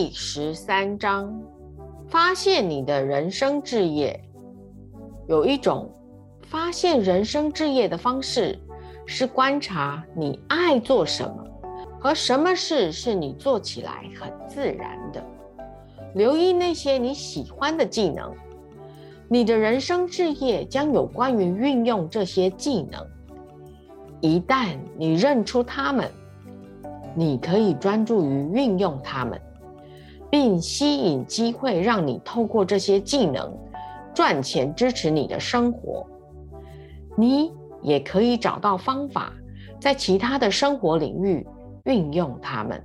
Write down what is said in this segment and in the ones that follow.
第十三章，发现你的人生志业。有一种发现人生志业的方式，是观察你爱做什么和什么事是你做起来很自然的。留意那些你喜欢的技能，你的人生志业将有关于运用这些技能。一旦你认出他们，你可以专注于运用他们。并吸引机会，让你透过这些技能赚钱，支持你的生活。你也可以找到方法，在其他的生活领域运用它们，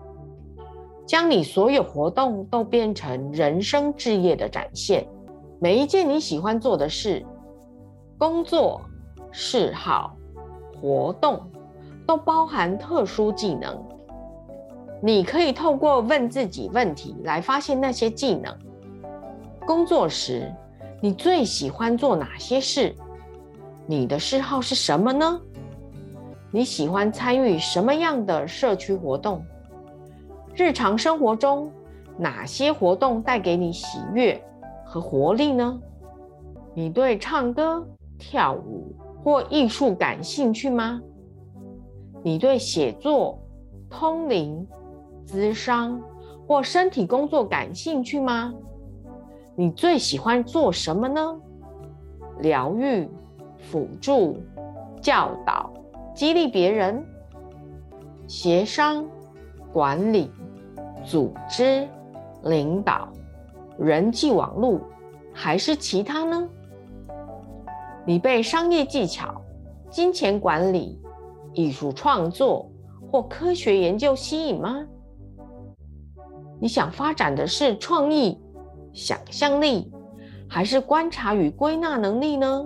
将你所有活动都变成人生置业的展现。每一件你喜欢做的事、工作、嗜好、活动，都包含特殊技能。你可以透过问自己问题来发现那些技能。工作时，你最喜欢做哪些事？你的嗜好是什么呢？你喜欢参与什么样的社区活动？日常生活中，哪些活动带给你喜悦和活力呢？你对唱歌、跳舞或艺术感兴趣吗？你对写作、通灵？咨商或身体工作感兴趣吗？你最喜欢做什么呢？疗愈、辅助、教导、激励别人、协商、管理、组织、领导、人际网络，还是其他呢？你被商业技巧、金钱管理、艺术创作或科学研究吸引吗？你想发展的是创意、想象力，还是观察与归纳能力呢？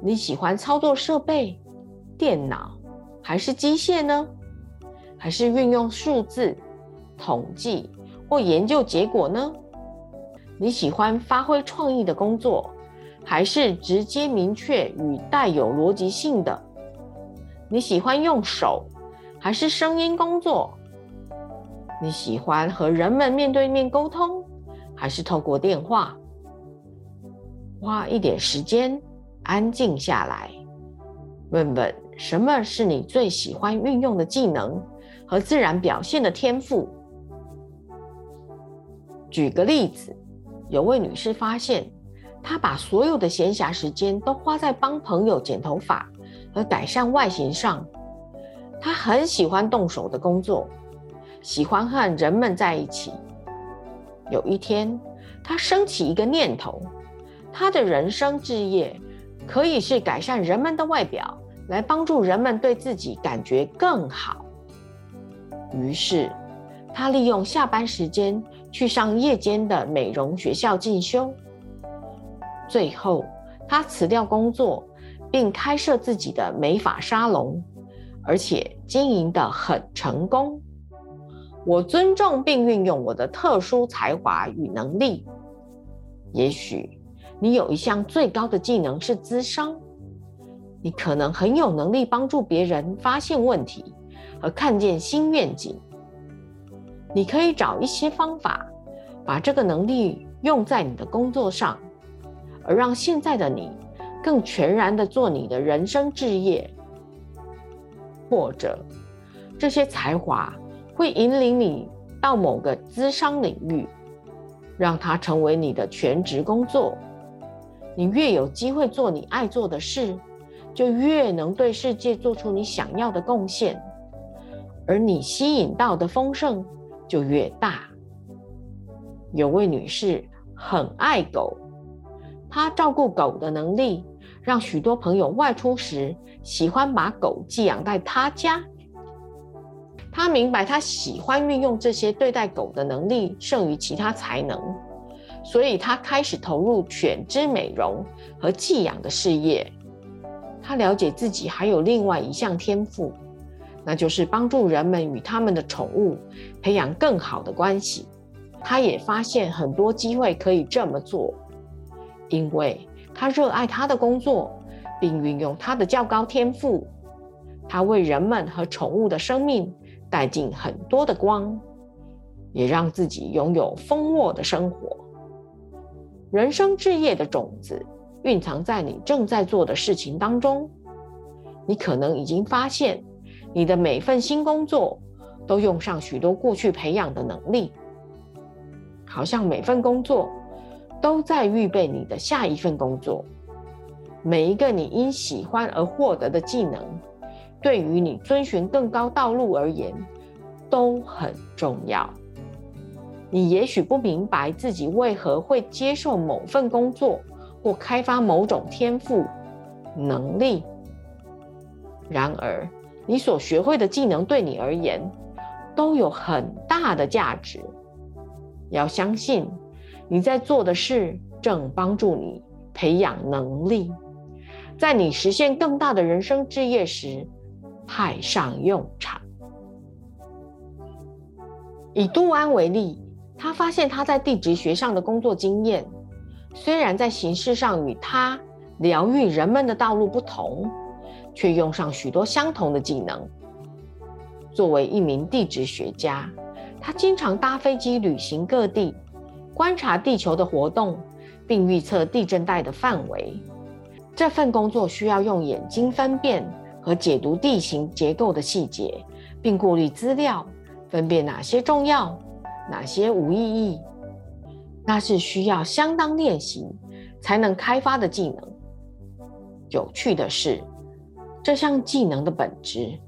你喜欢操作设备、电脑，还是机械呢？还是运用数字、统计或研究结果呢？你喜欢发挥创意的工作，还是直接明确与带有逻辑性的？你喜欢用手，还是声音工作？你喜欢和人们面对面沟通，还是透过电话？花一点时间，安静下来，问问什么是你最喜欢运用的技能和自然表现的天赋。举个例子，有位女士发现，她把所有的闲暇时间都花在帮朋友剪头发和改善外形上。她很喜欢动手的工作。喜欢和人们在一起。有一天，他升起一个念头：他的人生置业可以是改善人们的外表，来帮助人们对自己感觉更好。于是，他利用下班时间去上夜间的美容学校进修。最后，他辞掉工作，并开设自己的美发沙龙，而且经营得很成功。我尊重并运用我的特殊才华与能力。也许你有一项最高的技能是咨商，你可能很有能力帮助别人发现问题和看见新愿景。你可以找一些方法，把这个能力用在你的工作上，而让现在的你更全然的做你的人生置业。或者这些才华。会引领你到某个资商领域，让它成为你的全职工作。你越有机会做你爱做的事，就越能对世界做出你想要的贡献，而你吸引到的丰盛就越大。有位女士很爱狗，她照顾狗的能力，让许多朋友外出时喜欢把狗寄养在她家。他明白，他喜欢运用这些对待狗的能力胜于其他才能，所以他开始投入犬只美容和寄养的事业。他了解自己还有另外一项天赋，那就是帮助人们与他们的宠物培养更好的关系。他也发现很多机会可以这么做，因为他热爱他的工作，并运用他的较高天赋。他为人们和宠物的生命。带进很多的光，也让自己拥有丰沃的生活。人生置业的种子蕴藏在你正在做的事情当中。你可能已经发现，你的每份新工作都用上许多过去培养的能力，好像每份工作都在预备你的下一份工作。每一个你因喜欢而获得的技能，对于你遵循更高道路而言都很重要。你也许不明白自己为何会接受某份工作或开发某种天赋能力，然而你所学会的技能对你而言都有很大的价值。要相信你在做的事正帮助你培养能力，在你实现更大的人生置业时派上用场。以杜安为例。他发现他在地质学上的工作经验，虽然在形式上与他疗愈人们的道路不同，却用上许多相同的技能。作为一名地质学家，他经常搭飞机旅行各地，观察地球的活动，并预测地震带的范围。这份工作需要用眼睛分辨和解读地形结构的细节，并过滤资料，分辨哪些重要。哪些无意义？那是需要相当练习才能开发的技能。有趣的是，这项技能的本质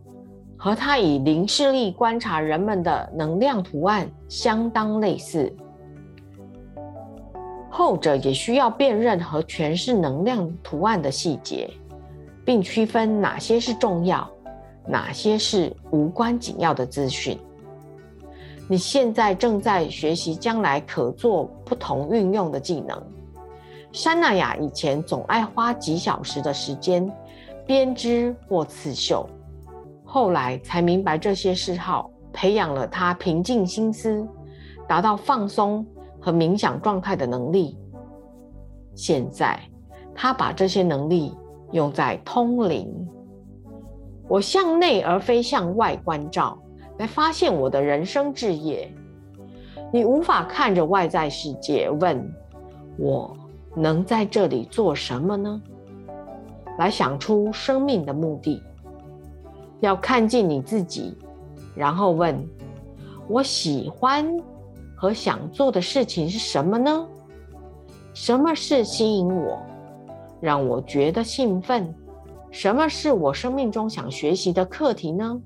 和他以零视力观察人们的能量图案相当类似。后者也需要辨认和诠释能量图案的细节，并区分哪些是重要，哪些是无关紧要的资讯。你现在正在学习将来可做不同运用的技能。山娜雅以前总爱花几小时的时间编织或刺绣，后来才明白这些嗜好培养了她平静心思、达到放松和冥想状态的能力。现在，她把这些能力用在通灵。我向内而非向外关照。来发现我的人生置业。你无法看着外在世界问：“我能在这里做什么呢？”来想出生命的目的。要看见你自己，然后问：“我喜欢和想做的事情是什么呢？什么是吸引我，让我觉得兴奋？什么是我生命中想学习的课题呢？”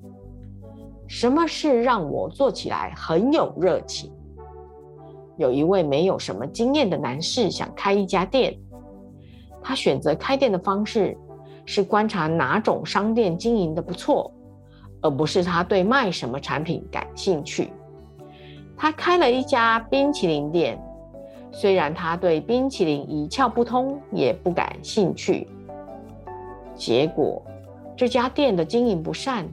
什么事让我做起来很有热情？有一位没有什么经验的男士想开一家店，他选择开店的方式是观察哪种商店经营的不错，而不是他对卖什么产品感兴趣。他开了一家冰淇淋店，虽然他对冰淇淋一窍不通，也不感兴趣。结果，这家店的经营不善。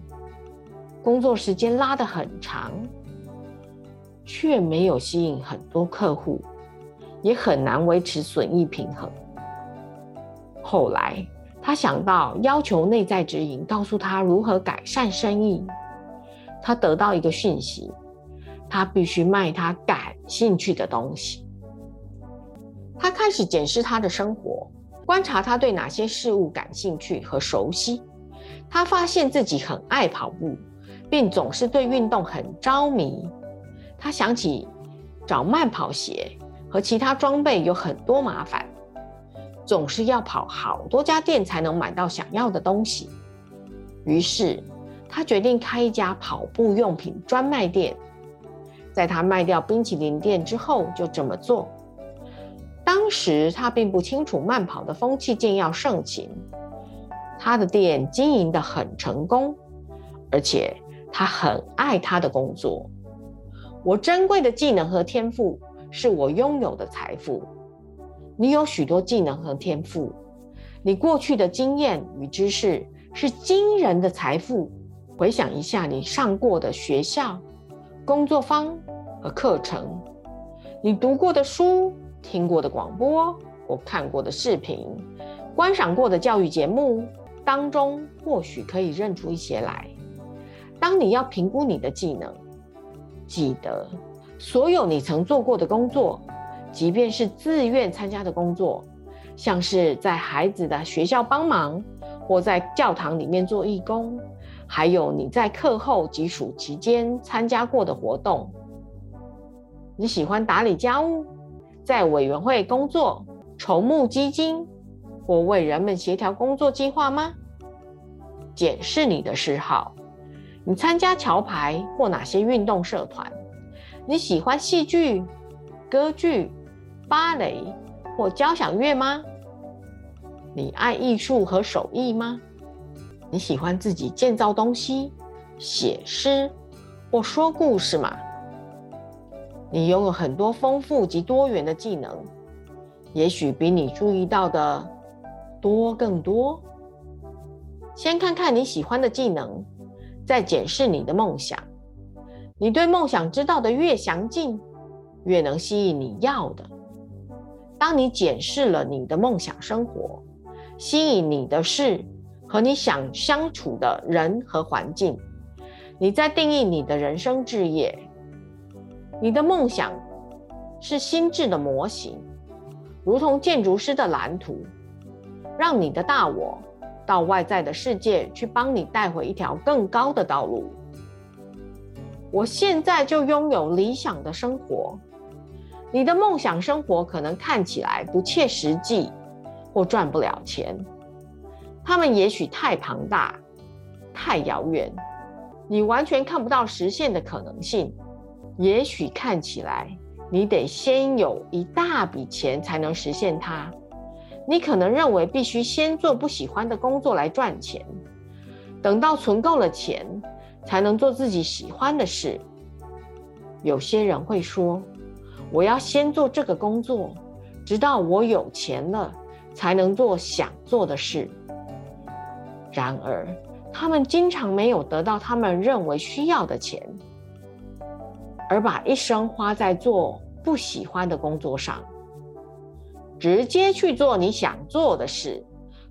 工作时间拉得很长，却没有吸引很多客户，也很难维持损益平衡。后来，他想到要求内在指引告诉他如何改善生意。他得到一个讯息：他必须卖他感兴趣的东西。他开始检视他的生活，观察他对哪些事物感兴趣和熟悉。他发现自己很爱跑步。并总是对运动很着迷。他想起找慢跑鞋和其他装备有很多麻烦，总是要跑好多家店才能买到想要的东西。于是他决定开一家跑步用品专卖店。在他卖掉冰淇淋店之后，就这么做。当时他并不清楚慢跑的风气渐要盛行，他的店经营得很成功，而且。他很爱他的工作。我珍贵的技能和天赋是我拥有的财富。你有许多技能和天赋，你过去的经验与知识是惊人的财富。回想一下你上过的学校、工作坊和课程，你读过的书、听过的广播或看过的视频、观赏过的教育节目当中，或许可以认出一些来。当你要评估你的技能，记得所有你曾做过的工作，即便是自愿参加的工作，像是在孩子的学校帮忙，或在教堂里面做义工，还有你在课后及暑期间参加过的活动。你喜欢打理家务，在委员会工作，筹募基金，或为人们协调工作计划吗？检视你的嗜好，你参加桥牌或哪些运动社团？你喜欢戏剧、歌剧、芭蕾或交响乐吗？你爱艺术和手艺吗？你喜欢自己建造东西、写诗或说故事吗？你拥有很多丰富及多元的技能，也许比你注意到的多更多。先看看你喜欢的技能，再检视你的梦想。你对梦想知道的越详尽，越能吸引你要的。当你检视了你的梦想生活，吸引你的事和你想相处的人和环境，你在定义你的人生置业。你的梦想是心智的模型，如同建筑师的蓝图，让你的大我到外在的世界去帮你带回一条更高的道路。我现在就拥有理想的生活。你的梦想生活可能看起来不切实际，或赚不了钱。他们也许太庞大、太遥远，你完全看不到实现的可能性。也许看起来你得先有一大笔钱才能实现它。你可能认为必须先做不喜欢的工作来赚钱，等到存够了钱。才能做自己喜欢的事。有些人会说：“我要先做这个工作，直到我有钱了，才能做想做的事。”然而，他们经常没有得到他们认为需要的钱，而把一生花在做不喜欢的工作上。直接去做你想做的事，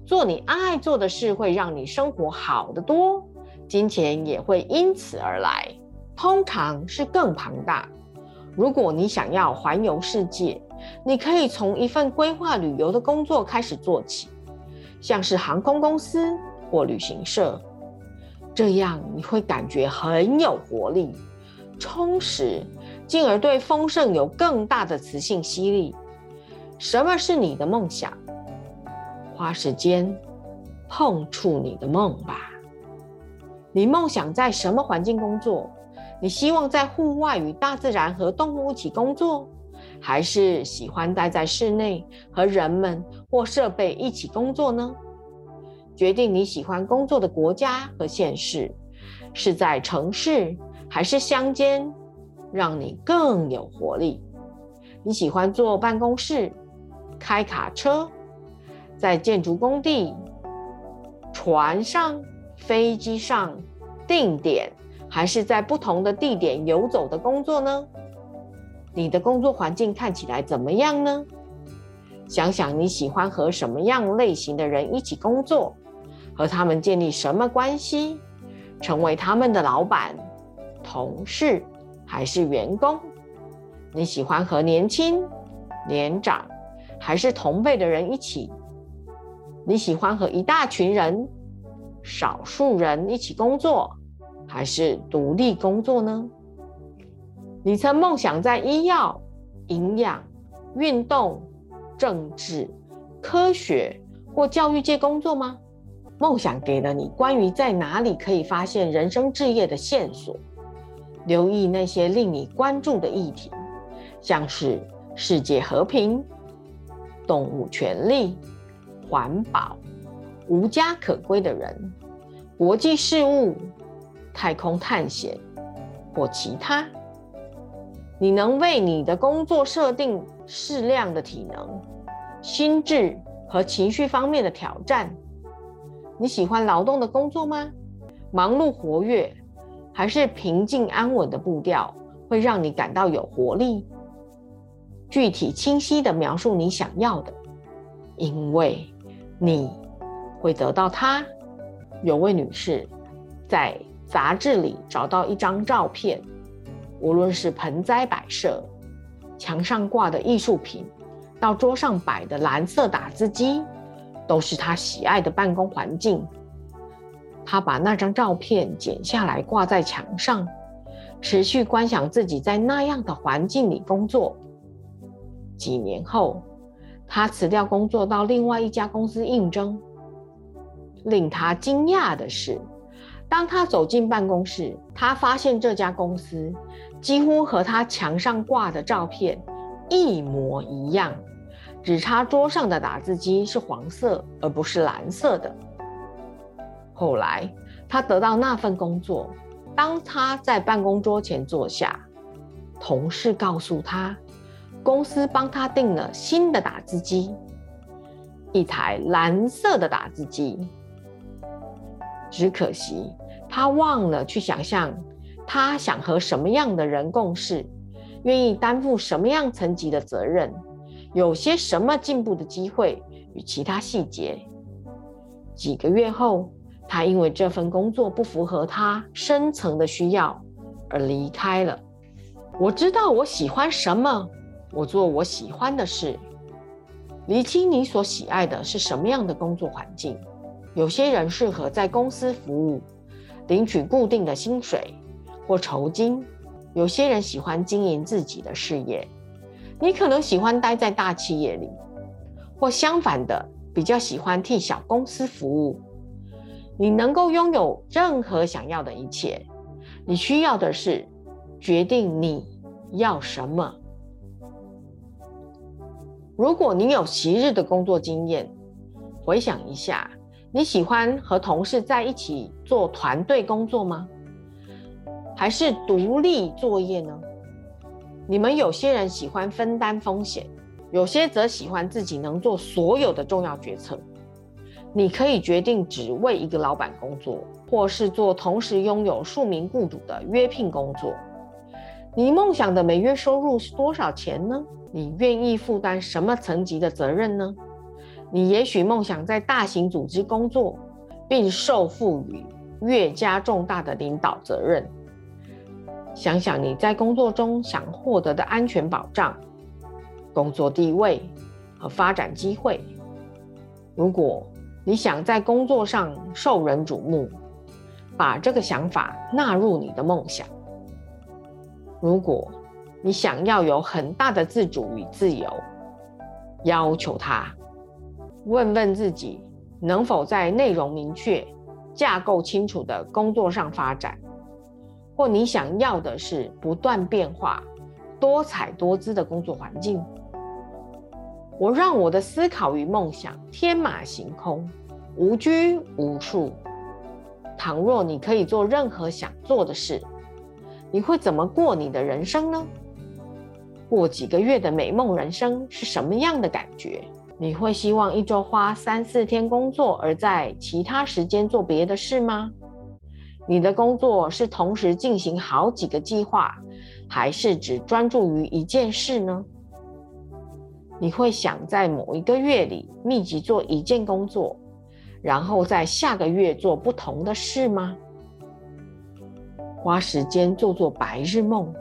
做你爱做的事，会让你生活好得多。金钱也会因此而来，通常是更庞大。如果你想要环游世界，你可以从一份规划旅游的工作开始做起，像是航空公司或旅行社。这样你会感觉很有活力、充实，进而对丰盛有更大的磁性吸力。什么是你的梦想？花时间碰触你的梦吧。你梦想在什么环境工作？你希望在户外与大自然和动物一起工作，还是喜欢待在室内和人们或设备一起工作呢？决定你喜欢工作的国家和县市，是在城市还是乡间，让你更有活力。你喜欢坐办公室、开卡车，在建筑工地、船上。飞机上定点，还是在不同的地点游走的工作呢？你的工作环境看起来怎么样呢？想想你喜欢和什么样类型的人一起工作，和他们建立什么关系，成为他们的老板、同事还是员工？你喜欢和年轻、年长还是同辈的人一起？你喜欢和一大群人？少数人一起工作，还是独立工作呢？你曾梦想在医药、营养、运动、政治、科学或教育界工作吗？梦想给了你关于在哪里可以发现人生志业的线索。留意那些令你关注的议题，像是世界和平、动物权利、环保。无家可归的人，国际事务、太空探险或其他，你能为你的工作设定适量的体能、心智和情绪方面的挑战。你喜欢劳动的工作吗？忙碌活跃，还是平静安稳的步调会让你感到有活力？具体清晰的描述你想要的，因为你。会得到它。有位女士在杂志里找到一张照片，无论是盆栽摆设、墙上挂的艺术品，到桌上摆的蓝色打字机，都是她喜爱的办公环境。他把那张照片剪下来挂在墙上，持续观想自己在那样的环境里工作。几年后，他辞掉工作，到另外一家公司应征。令他惊讶的是，当他走进办公室，他发现这家公司几乎和他墙上挂的照片一模一样，只差桌上的打字机是黄色而不是蓝色的。后来，他得到那份工作。当他在办公桌前坐下，同事告诉他，公司帮他订了新的打字机，一台蓝色的打字机。只可惜，他忘了去想象，他想和什么样的人共事，愿意担负什么样层级的责任，有些什么进步的机会与其他细节。几个月后。他因为这份工作不符合他深层的需要而离开了。我知道我喜欢什么，我做我喜欢的事。厘清你所喜爱的是什么样的工作环境。有些人适合在公司服务，领取固定的薪水或酬金；有些人喜欢经营自己的事业。你可能喜欢待在大企业里，或相反的，比较喜欢替小公司服务。你能够拥有任何想要的一切，你需要的是决定你要什么。如果你有昔日的工作经验，回想一下，你喜欢和同事在一起做团队工作吗？还是独立作业呢？你们有些人喜欢分担风险，有些则喜欢自己能做所有的重要决策。你可以决定只为一个老板工作，或是做同时拥有数名雇主的约聘工作。你梦想的每月收入是多少钱呢？你愿意负担什么层级的责任呢？你也许梦想在大型组织工作，并受赋予越加重大的领导责任。想想你在工作中想获得的安全保障、工作地位和发展机会。如果你想在工作上受人瞩目，把这个想法纳入你的梦想。如果你想要有很大的自主与自由，要求他问问自己能否在内容明确、架构清楚的工作上发展，或你想要的是不断变化、多彩多姿的工作环境。我让我的思考与梦想天马行空，无拘无束。倘若你可以做任何想做的事，你会怎么过你的人生呢？过几个月的美梦人生是什么样的感觉？你会希望一周花三四天工作，而在其他时间做别的事吗？你的工作是同时进行好几个计划，还是只专注于一件事呢？你会想在某一个月里密集做一件工作，然后在下个月做不同的事吗？花时间做做白日梦，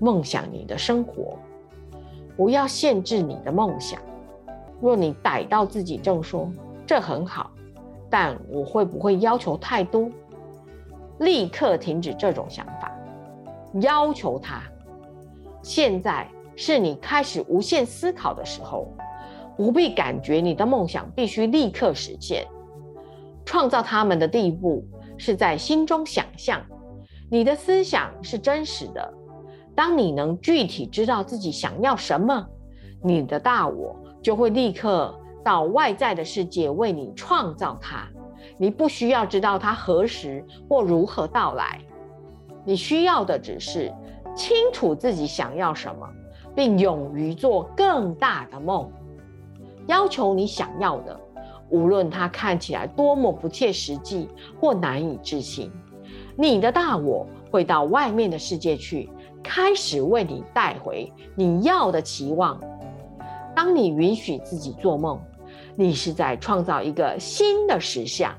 梦想你的生活，不要限制你的梦想。若你逮到自己正说这很好，但我会不会要求太多？立刻停止这种想法，要求他。现在。是你开始无限思考的时候，不必感觉你的梦想必须立刻实现。创造他们的第一步是在心中想象，你的思想是真实的。当你能具体知道自己想要什么，你的大我就会立刻到外在的世界为你创造它。你不需要知道它何时或如何到来，你需要的只是清楚自己想要什么。并勇于做更大的梦，要求你想要的，无论它看起来多么不切实际或难以置信，你的大我会到外面的世界去，开始为你带回你要的期望。当你允许自己做梦，你是在创造一个新的实相。